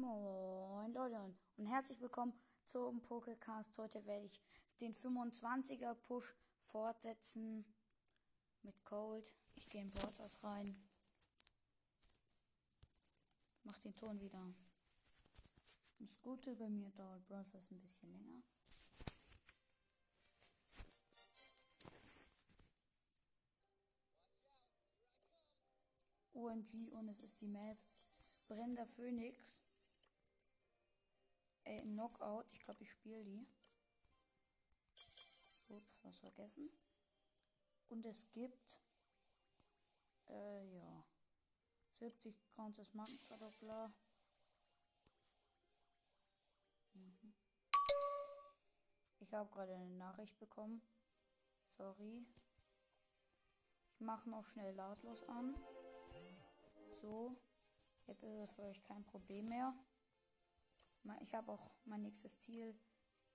Moin Leute und herzlich willkommen zum Pokécast. Heute werde ich den 25er Push fortsetzen mit Cold. Ich gehe in Borders rein. Mach den Ton wieder. Das Gute bei mir dauert Bros. ein bisschen länger. OMG und es ist die Map Brennender Phoenix. Äh, Knockout. Ich glaube, ich spiele die. Ups, was vergessen. Und es gibt. Äh, ja. 70 Counts Markenkartoffler. Mhm. Ich habe gerade eine Nachricht bekommen. Sorry. Ich mache noch schnell lautlos an. So. Jetzt ist es für euch kein Problem mehr. Ich habe auch mein nächstes Ziel.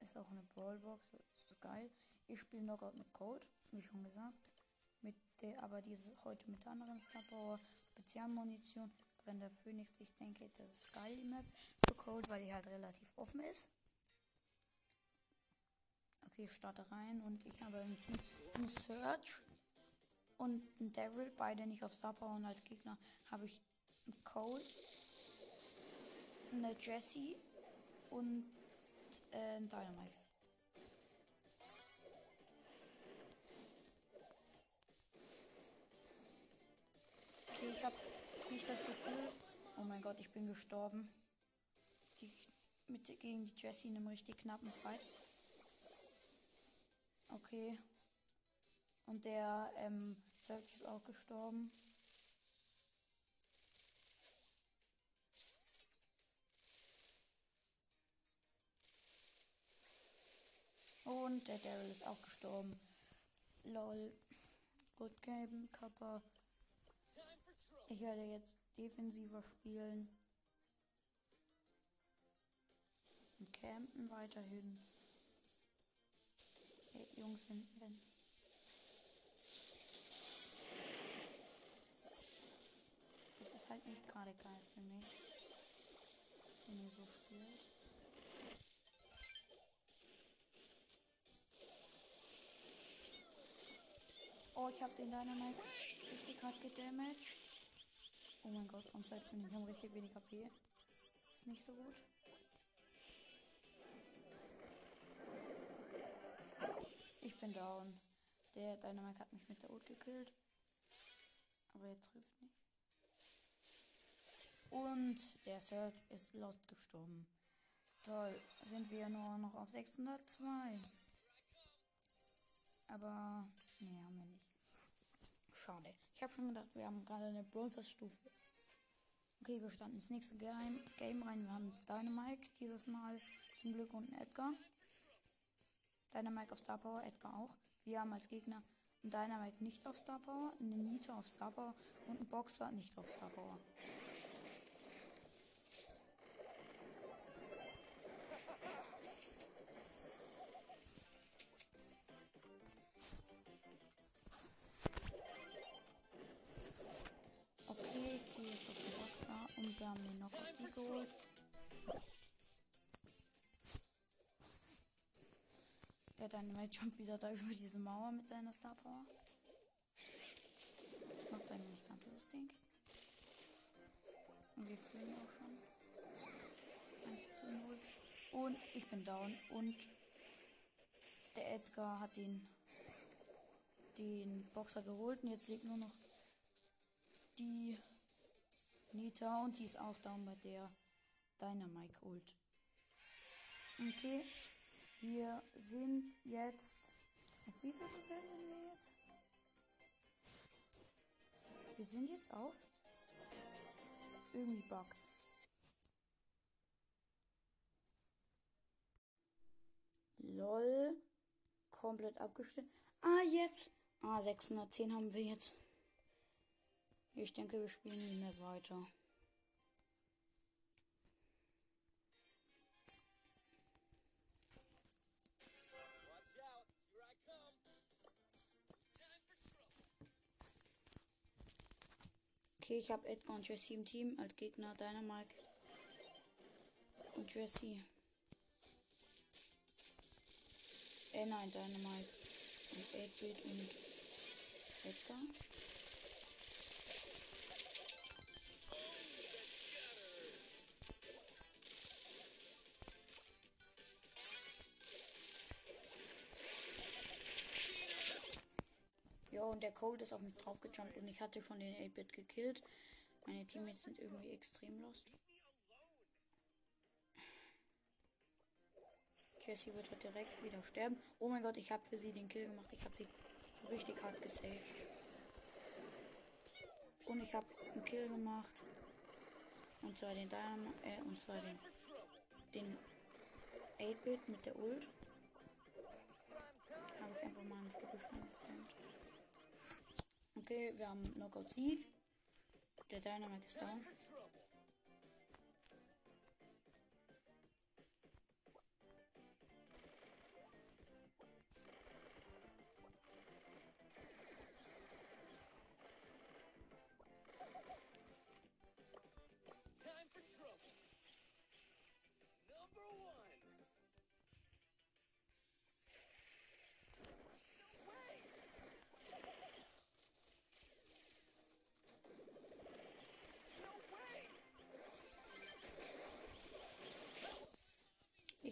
Ist auch eine Brawlbox. Ist geil. Ich spiele Knockout mit Code, wie schon gesagt. Mit der, aber diese heute mit anderen Star Power, Spezialmunition, Brennender Phoenix. Ich denke, das ist geil, die Map für Code, weil die halt relativ offen ist. Okay, ich starte rein und ich habe ein Team einen Search und ein Devil, beide nicht auf Star Power und als Gegner habe ich einen Cole, eine Jessie und äh, ein Dynamite. Okay, ich habe nicht das Gefühl. Oh mein Gott, ich bin gestorben. Die, mit, gegen die Jessie in einem richtig knappen Fight. Okay. Und der ähm, Search ist auch gestorben. Und der Daryl ist auch gestorben. Lol. Good Game, Kappa. Ich werde jetzt defensiver spielen. Und campen weiterhin. Hey, Jungs hinten. Das ist halt nicht gerade geil für mich. Wenn ihr so spielt. Oh, ich habe den Dynamite richtig hart gedamaged. Oh mein Gott, on Zeit bin ich haben richtig wenig HP. Ist nicht so gut. Ich bin down. Der Dynamite hat mich mit der Ult gekillt. Aber er trifft nicht. Und der Search ist lost gestorben. Toll, sind wir nur noch auf 602. Aber, nee, haben wir nicht. Schade. Ich habe schon gedacht, wir haben gerade eine Brawl Pass Stufe. Okay, wir standen ins nächste Game, Game rein. Wir haben Dynamike dieses Mal zum Glück und einen Edgar. Dynamike auf Star Power, Edgar auch. Wir haben als Gegner einen Dynamite nicht auf Star Power, einen Nita auf Star Power und einen Boxer nicht auf Star Power. Der Dynamite jumpt wieder da über diese Mauer mit seiner Star Power. Das macht eigentlich ganz lustig. Und wir fühlen auch schon. 1 zu 0. Und ich bin down. Und der Edgar hat den, den Boxer geholt. Und jetzt liegt nur noch die Nita und die ist auch down bei der Dynamite Ult. Okay, wir sind jetzt. Auf wie viel Trophäen sind wir jetzt? Wir sind jetzt auf. Irgendwie buggt. LOL. Komplett abgestimmt. Ah, jetzt. Ah, 610 haben wir jetzt. Ich denke, wir spielen nicht mehr weiter. Okay, ich habe Edgar und Jesse im Team als Gegner Dynamite. Und Jesse. Äh, nein, Dynamite. Und 8-Bit und Edgar. Und der Cold ist auf mich draufgejumpt und ich hatte schon den 8-Bit gekillt. Meine Teammates sind irgendwie extrem lost. Jessie wird halt direkt wieder sterben. Oh mein Gott, ich habe für sie den Kill gemacht. Ich habe sie so richtig hart gesaved. Und ich habe einen Kill gemacht. Und zwar den Dynam äh, und zwar den den 8-Bit mit der Ult. Habe ich einfach mal ins Gebüsch gespammt. Okay, wir haben Knockout Sieg. Der Dynamic ist down.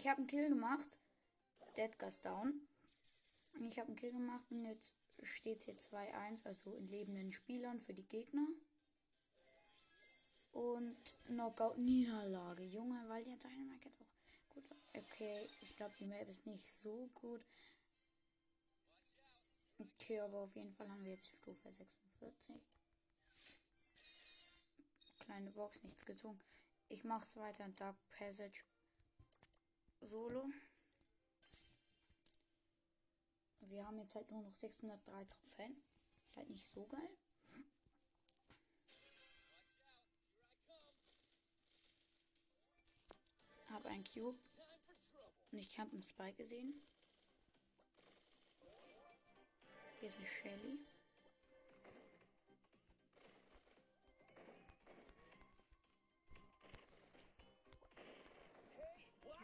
Ich habe einen Kill gemacht. Deadgas down. Ich habe einen Kill gemacht und jetzt steht hier 2-1, also in lebenden Spielern für die Gegner. Und Knockout-Niederlage. Junge, weil der Dynamite auch gut. Okay, ich glaube, die Map ist nicht so gut. Okay, aber auf jeden Fall haben wir jetzt Stufe 46. Kleine Box, nichts gezogen. Ich mache es weiter Dark Passage Solo. Wir haben jetzt halt nur noch 603 Trophäen. Ist halt nicht so geil. Hab ein Cube. Und ich habe einen Spike gesehen. Hier ist eine Shelly.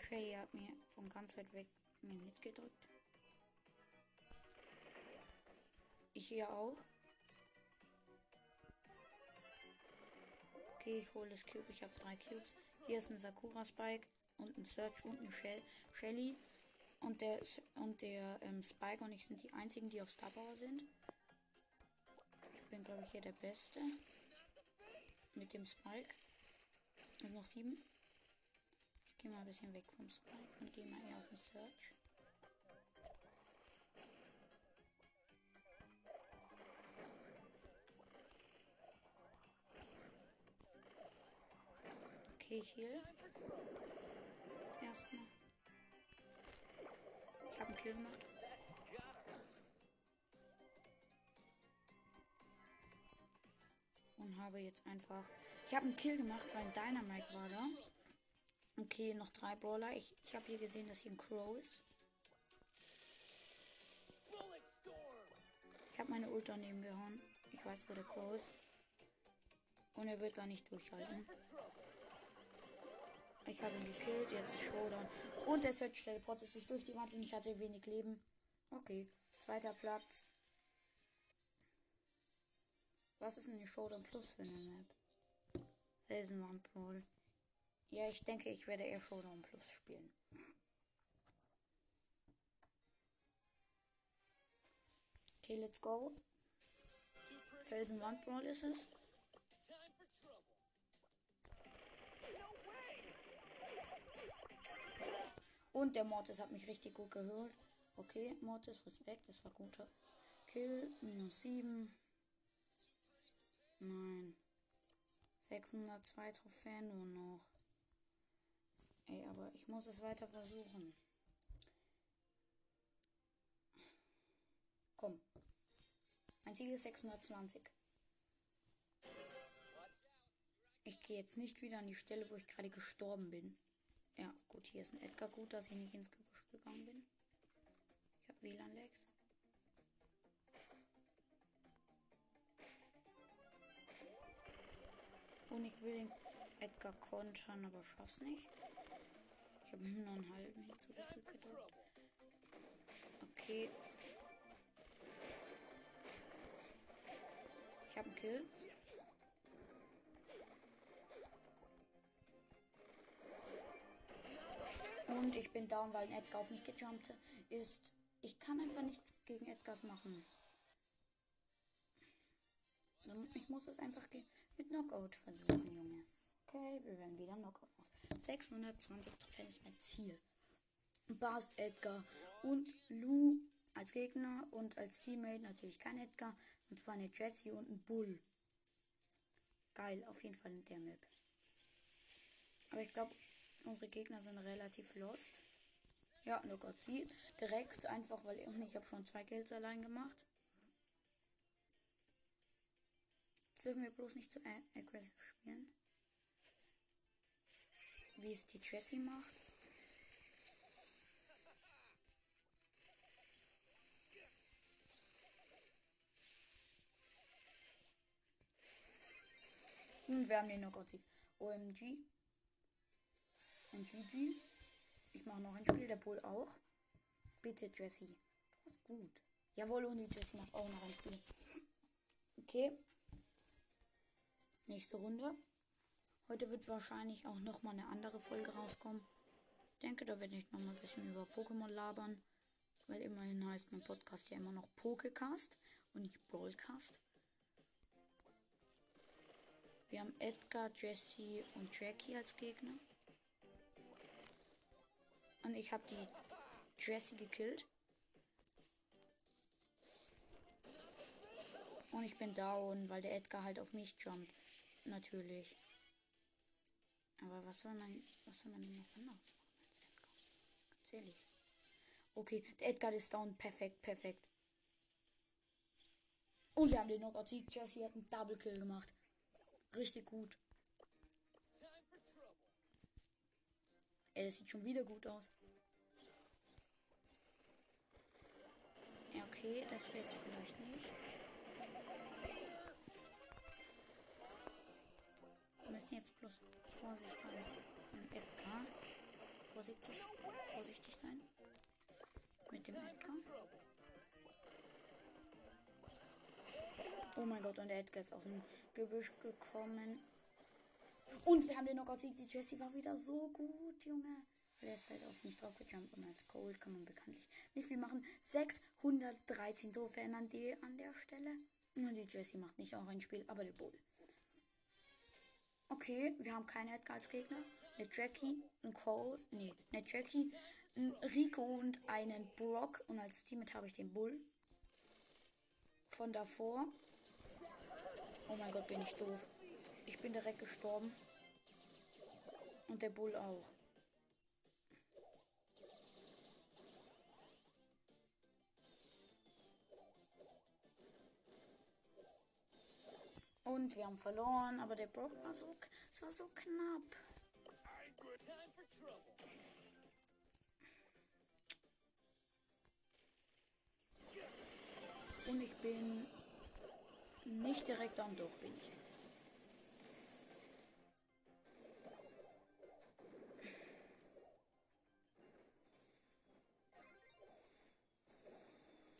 Shelly hat mir von ganz weit weg mir mitgedrückt. Ich hier auch. Okay, ich hole das Cube. Ich habe drei Cubes. Hier ist ein Sakura Spike und ein Search und eine Shell Shelly. Und der, und der ähm, Spike und ich sind die einzigen, die auf Star Power sind. Ich bin, glaube ich, hier der Beste. Mit dem Spike. Es noch sieben. Gehe mal ein bisschen weg vom Spike und gehe mal eher auf den Search. Okay, ich heal. Jetzt erstmal. Ich habe einen Kill gemacht. Und habe jetzt einfach. Ich habe einen Kill gemacht, weil ein Dynamite war da. Okay, noch drei Brawler. Ich, ich habe hier gesehen, dass hier ein Crow ist. Ich habe meine Ult daneben gehauen. Ich weiß, wo der Crow ist. Und er wird da nicht durchhalten. Ich habe ihn gekillt, jetzt ist Showdown. Und der Search teleportet sich durch die Wand und ich hatte wenig Leben. Okay, zweiter Platz. Was ist denn die Showdown Plus für eine Map? Felsenwandball. Ja, ich denke, ich werde eher Showdown Plus spielen. Okay, let's go. Felsenwandball ist es. Und der Mortis hat mich richtig gut gehört. Okay, Mortis, Respekt, das war guter Kill. Minus 7. Nein. 602 Trophäen nur noch. Ey, aber ich muss es weiter versuchen. Komm. Mein Ziel ist 620. Ich gehe jetzt nicht wieder an die Stelle, wo ich gerade gestorben bin. Ja, gut, hier ist ein Edgar. Gut, dass ich nicht ins Gebüsch gegangen bin. Ich habe WLAN-Lags. Und ich will den Edgar kontern, aber schaff's nicht. Ich habe nur einen halben Hit zugefügt gedrückt. Trouble. Okay. Ich habe einen Kill. Und ich bin down, weil ein Edgar auf mich gejumpt ist. Ich kann einfach nichts gegen Edgars machen. Ich muss es einfach mit Knockout versuchen, Junge. Okay, wir werden wieder Knockout machen. 620 Trophäen ist mein Ziel. Bass, Edgar und Lou als Gegner und als Teammate natürlich kein Edgar. Und zwar eine Jessie und ein Bull. Geil, auf jeden Fall in der Map. Aber ich glaube, unsere Gegner sind relativ lost. Ja, oh Gott, sie direkt einfach, weil ich habe schon zwei Kills allein gemacht. Jetzt dürfen wir bloß nicht zu a- aggressive spielen. Wie es die Jessie macht. Und wir haben den Knockout-Sieg. OMG. GG. Ich mache noch ein Spiel, der Bull auch. Bitte, Jessie. Du bist gut. Jawohl, und die Jessie macht auch noch ein Spiel. Okay. Nächste Runde. Heute wird wahrscheinlich auch noch mal eine andere Folge rauskommen. Ich denke, da werde ich noch mal ein bisschen über Pokémon labern. Weil immerhin heißt mein Podcast ja immer noch Pokecast und nicht Broadcast. Wir haben Edgar, Jesse und Jackie als Gegner. Und ich habe die Jessie gekillt. Und ich bin down, weil der Edgar halt auf mich jumpt. Natürlich. Aber was soll man, was soll man denn noch anderes machen als Edgar? Ganz ehrlich. Okay, der Edgar ist down. Perfekt, perfekt. Und wir haben den Knockout. Sieg. Jessie hat einen Double Kill gemacht. Richtig gut. Ey, das sieht schon wieder gut aus. Ja, okay, das wird vielleicht nicht. Bloß Vorsicht haben von Edgar. Vorsichtig, vorsichtig sein. Mit dem Edgar. Oh mein Gott, und der Edgar ist aus dem Gebüsch gekommen. Und wir haben den Knockout-Sieg. Die Jessie war wieder so gut, Junge. Der ist halt auf mich drauf gejumpt und als Cold kann man bekanntlich nicht viel machen. 613 Trophäen an, die, an der Stelle. Und die Jessie macht nicht auch ein Spiel, aber der Bull. Okay, wir haben keine Edgar als Gegner. Eine Jackie, ein Cole, nee, eine Jackie, ein Rico und einen Brock. Und als Teammate habe ich den Bull. Von davor. Oh mein Gott, bin ich doof. Ich bin direkt gestorben. Und der Bull auch. Und wir haben verloren, aber der Brock war so, es war so knapp. Und ich bin nicht direkt am Doch, bin ich.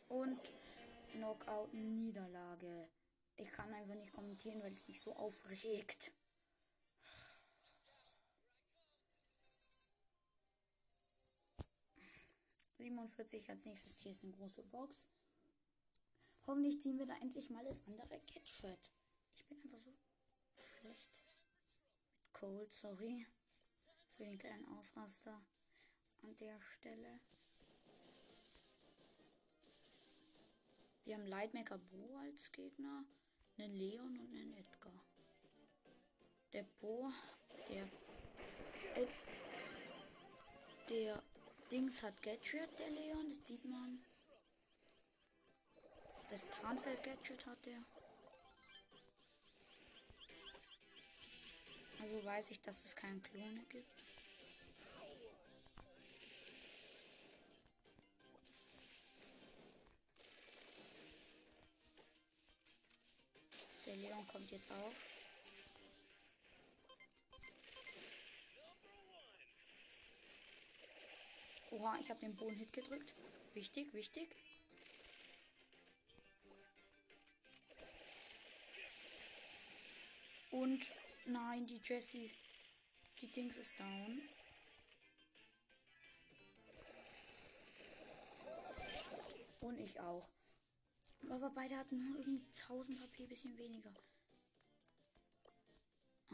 Und Knockout Niederlage. Ich kann einfach nicht kommentieren, weil es mich so aufregt. ...47 als nächstes Tier ist eine große Box. Hoffentlich ziehen wir da endlich mal das andere Gadget. Ich bin einfach so schlecht. Mit Cold, sorry. Für den kleinen Ausraster an der Stelle. Wir haben Lightmaker Bo als Gegner, einen Leon und einen Edgar. Der Bo, der Ed, der Dings hat Gadget, der Leon, das sieht man. Das Tarnfeld-Gadget hat er. Also weiß ich, dass es keinen Klone gibt. Der Leon kommt jetzt auch. Oha, ich habe den Bodenhit gedrückt. Wichtig, wichtig. Und nein, die Jessie. Die Dings ist down. Und ich auch. Aber beide hatten nur irgendwie 1000 HP, bisschen weniger.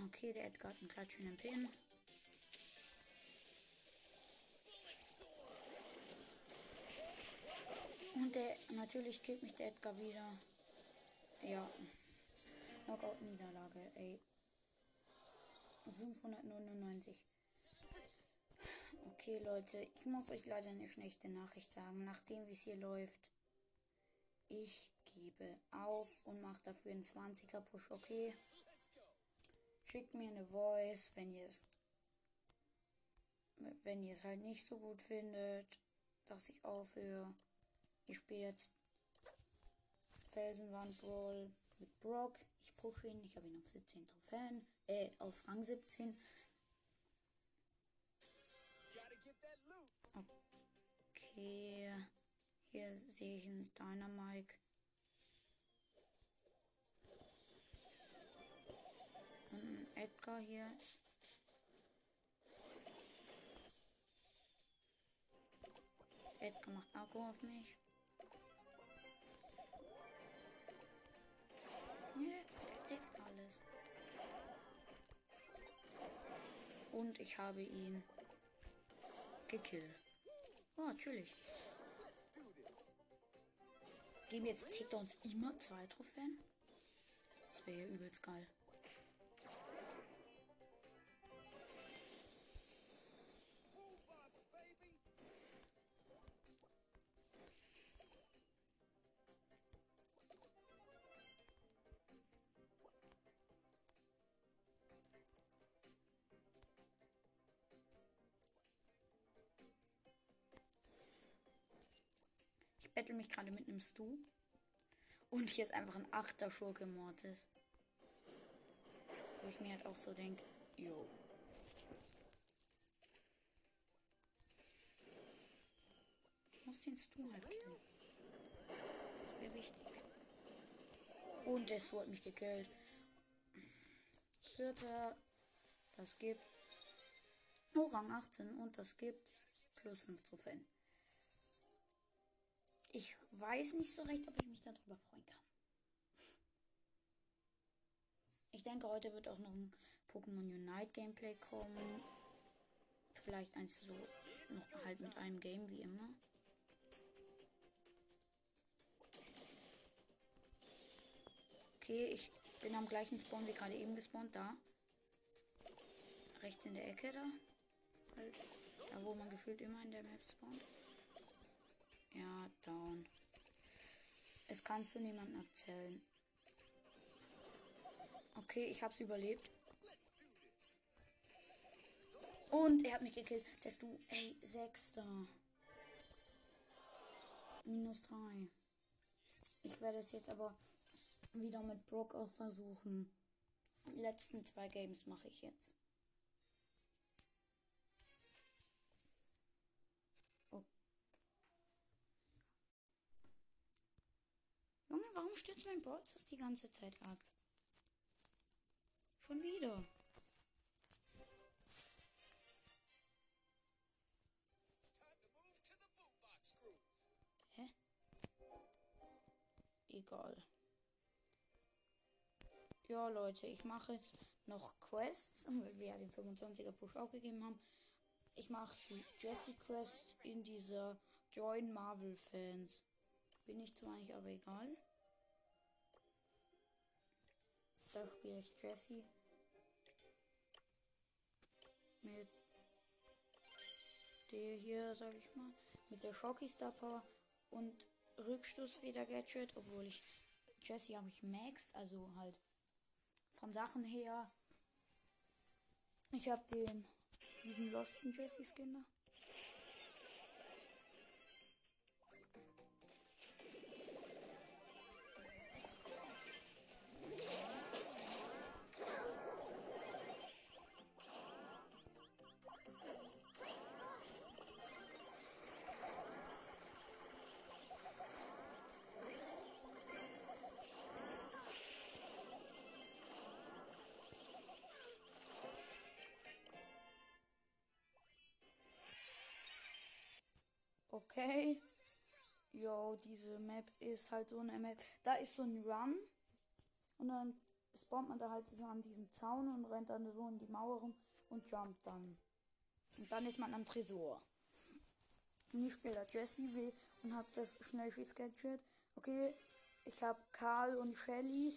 Okay, der Edgar hat einen klatschenden Pin. Und der, natürlich killt mich der Edgar wieder. Ja. Knockout-Niederlage, ey. 599. Okay, Leute, ich muss euch leider eine schlechte Nachricht sagen. Nachdem wie es hier läuft, ich gebe auf und mache dafür einen 20er Push, okay? Schickt mir eine Voice, wenn ihr es wenn ihr es halt nicht so gut findet, dass ich aufhöre. Ich spiele jetzt Felsenwand Brawl mit Brock. Ich pushe ihn. Ich habe ihn auf 17 Trophäen. Äh, auf Rang 17. Gotta get that loot. Okay. Hier sehe ich einen Dynamike. Und ein Edgar hier. Edgar macht Akku auf mich. Der trifft alles. Und ich habe ihn gekillt. Oh, natürlich. Geben jetzt Takedowns immer zwei Trophäen? Das wäre ja übelst geil. Mich gerade mit einem Stu. Und hier ist einfach ein achter Schurke Mortis. Wo ich mir halt auch so denke, yo. Muss den Stu halt killen. Das wäre wichtig. Und der Stu hat mich gekillt. Vierter. Das gibt. Oh, Rang 18. Und das gibt plus 5 Trophäen. Ich weiß nicht so recht, ob ich mich darüber freuen kann. Ich denke, heute wird auch noch ein Pokémon Unite Gameplay kommen. Vielleicht eins so noch halt mit einem Game wie immer. Okay, ich bin am gleichen Spawn wie gerade eben gespawnt. Da. Rechts in der Ecke da. Halt. Da, wo man gefühlt immer in der Map spawnt. Ja, down. Es kannst du niemandem erzählen. Okay, ich hab's überlebt. Und er hat mich gekillt. Dass du, ey, Sechster. Minus drei. Ich werde es jetzt aber wieder mit Brock auch versuchen. Die letzten zwei Games mache ich jetzt. Warum stürzt mein Broadcast die ganze Zeit ab? Schon wieder. Hä? Egal. Ja, Leute, ich mache jetzt noch Quests, weil wir ja den 25er Push auch gegeben haben. Ich mache die Jessie Quest in dieser Join Marvel Fans. Bin ich zwar nicht, aber egal. Da spiele ich Jessie. Mit der hier, sag ich mal. Mit der Shocky Star Power und Rückstoßfeder Gadget. Obwohl ich Jessie habe ich maxed, also halt von Sachen her. Ich habe den diesen Losten Jessie Skin Okay. Yo, diese Map ist halt so eine Map. Da ist so ein Run. Und dann spawnt man da halt so an diesem Zaun und rennt dann so in die Mauer rum und jumpt dann. Und dann ist man am Tresor. Und ich spiele da Jesse will und hab das Schnellschieß-Gadget. Okay, ich habe Karl und Shelly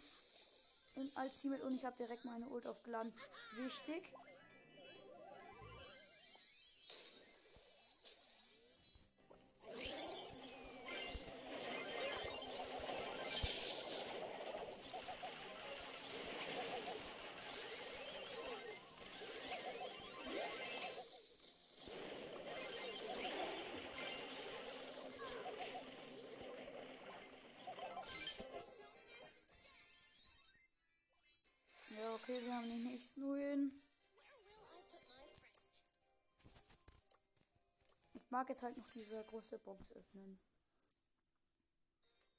als Teammate und ich habe direkt meine Ult aufgeladen. Wichtig. Mag jetzt halt noch diese große Box öffnen.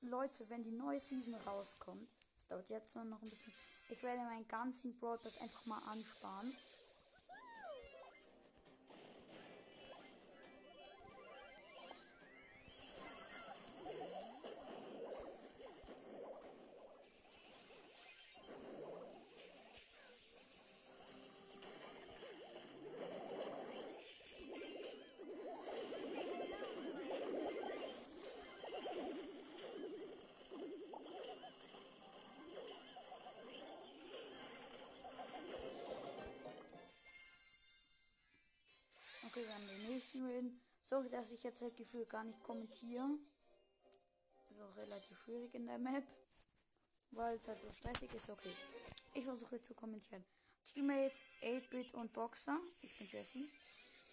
Leute, wenn die neue Season rauskommt, das dauert jetzt noch ein bisschen, ich werde meinen ganzen Broadcast einfach mal ansparen. Den nächsten Win. Sorry, dass ich jetzt das Gefühl gar nicht kommentiere. Ist auch relativ schwierig in der Map. Weil es halt so stressig ist. Okay. Ich versuche zu kommentieren. Teammates, 8-Bit und Boxer. Ich bin Jesse.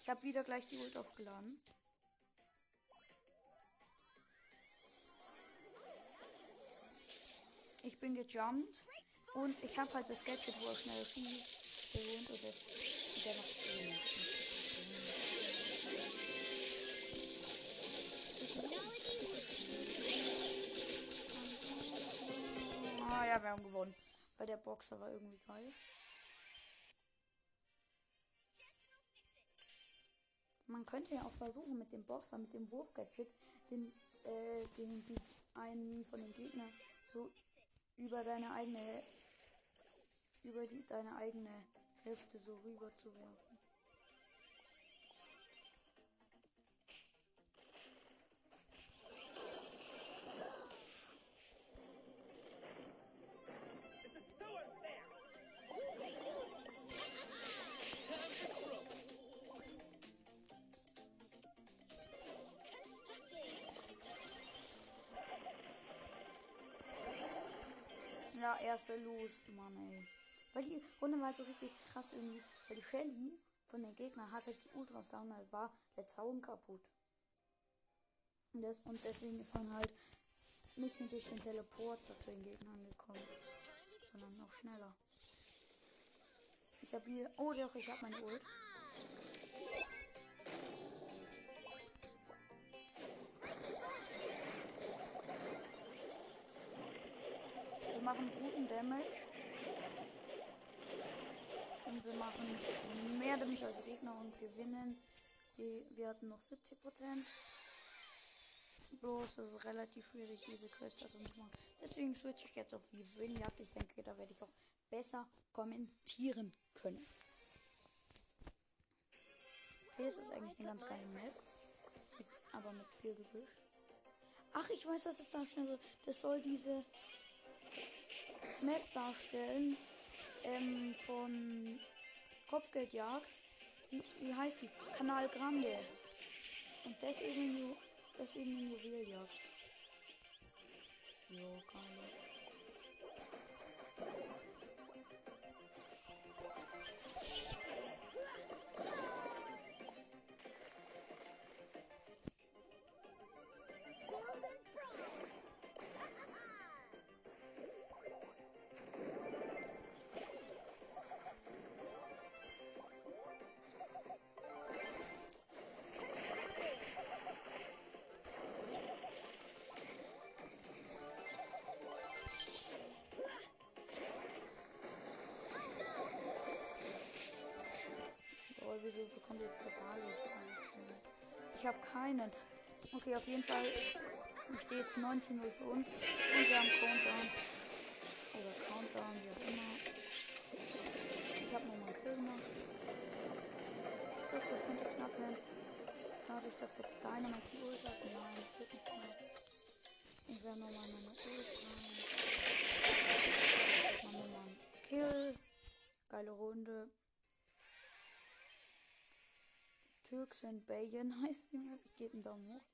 Ich habe wieder gleich die Ult aufgeladen. Ich bin gejumpt. Und ich habe halt das Gadget, wo er schnell schießt. Gewohnt oder der noch Ah ja, wir haben gewonnen. Weil der Boxer war irgendwie geil. Man könnte ja auch versuchen mit dem Boxer, mit dem Wurfgadget, den, äh, den, die, einen von den Gegnern so über deine eigene, über die, deine eigene Hälfte so rüber zu werfen. Ja, erste los, Mann, ey. Weil die Runde war halt so richtig krass irgendwie. Weil die Shelly von den Gegnern hatte die Ultras gehauen, halt war der Zaun kaputt. Und, das, und deswegen ist man halt nicht nur durch den Teleporter zu den Gegnern gekommen, sondern noch schneller. Ich habe hier. Oh doch, ich habe meine Ult. Machen guten Damage. Und wir machen mehr Damage als Gegner und gewinnen. Die, wir hatten noch 70 Prozent. Bloß es ist relativ schwierig, diese Quest also zu machen. Deswegen switche ich jetzt auf die Winjagd. Ich denke, da werde ich auch besser kommentieren können. Okay, es ist eigentlich eine ganz geile Map. Aber mit viel Gebüsch. Ach, ich weiß, was es darstellen soll. Das soll diese Map darstellen ähm, von Kopfgeldjagd. Die, wie heißt die? Kanal Grande. Und eben eine Juweljagd. Jo, geil. Bekommt jetzt der Bali? Ich habe keinen. Okay, auf jeden Fall steht es 19 Uhr für uns und wir haben Countdown. Oder Countdown, wie auch immer. Ich habe nochmal einen Kill gemacht. Das, könnte knapp werden. Dadurch, dass der Dynamite die Ult hat. Nein, das wird nicht knapp. Ich werde nochmal meine Ult rein. Machen wir mal einen Kill. Geile Runde. Türks and Bayen heißt die Map. Geht einen Daumen hoch.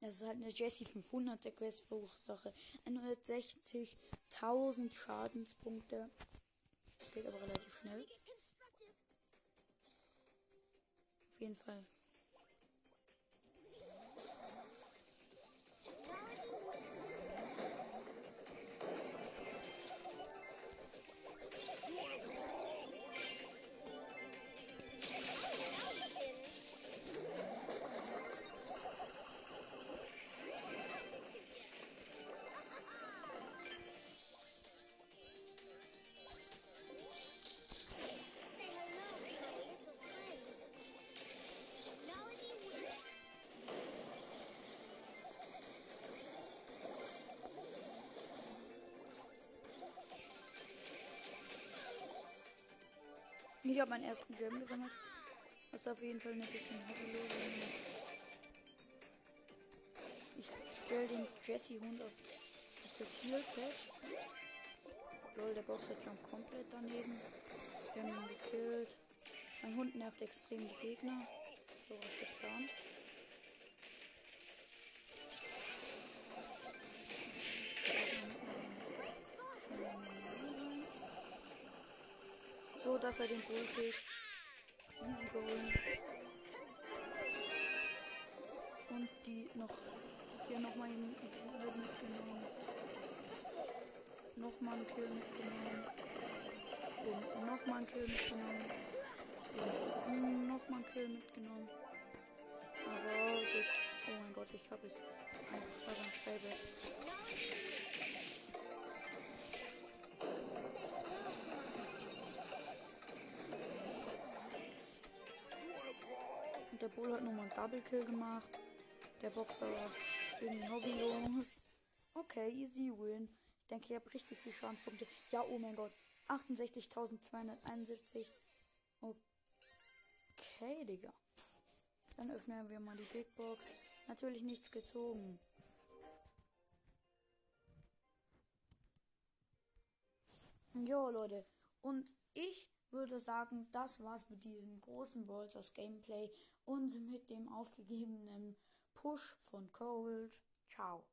Das ist halt eine Jessie 500 der Questverursache. 160.000 Schadenspunkte. Das geht aber relativ schnell. Auf jeden Fall. Ich habe meinen ersten Gem gesammelt. Das ist auf jeden Fall ein bisschen hobbylos. Ich stelle den Jesse-Hund auf, das Heal-Pad. Lol, der Boxer jumpt komplett daneben. Wir haben ihn gekillt. Mein Hund nervt extrem die Gegner. So was geplant. Dass er den Bull killt. Easy going. Und die noch. Hier nochmal einen Kill mitgenommen. Nochmal einen Kill mitgenommen. Und nochmal einen Kill mitgenommen. Und nochmal einen Kill mitgenommen. Aber, oh mein Gott, ich habe es. Einfach so ein Schreibe. Und der Bull hat nochmal einen Double Kill gemacht. Der Boxer war irgendwie hobbylos. Okay, easy win. Ich denke, ich habe richtig viel Schadenspunkte. Ja, oh mein Gott. 68.271. Okay, Digga. Dann öffnen wir mal die Big Box. Natürlich nichts gezogen. Jo, Leute. Und ich würde sagen, das war's mit diesem großen Bolzers Gameplay und mit dem aufgegebenen Push von Cold. Ciao.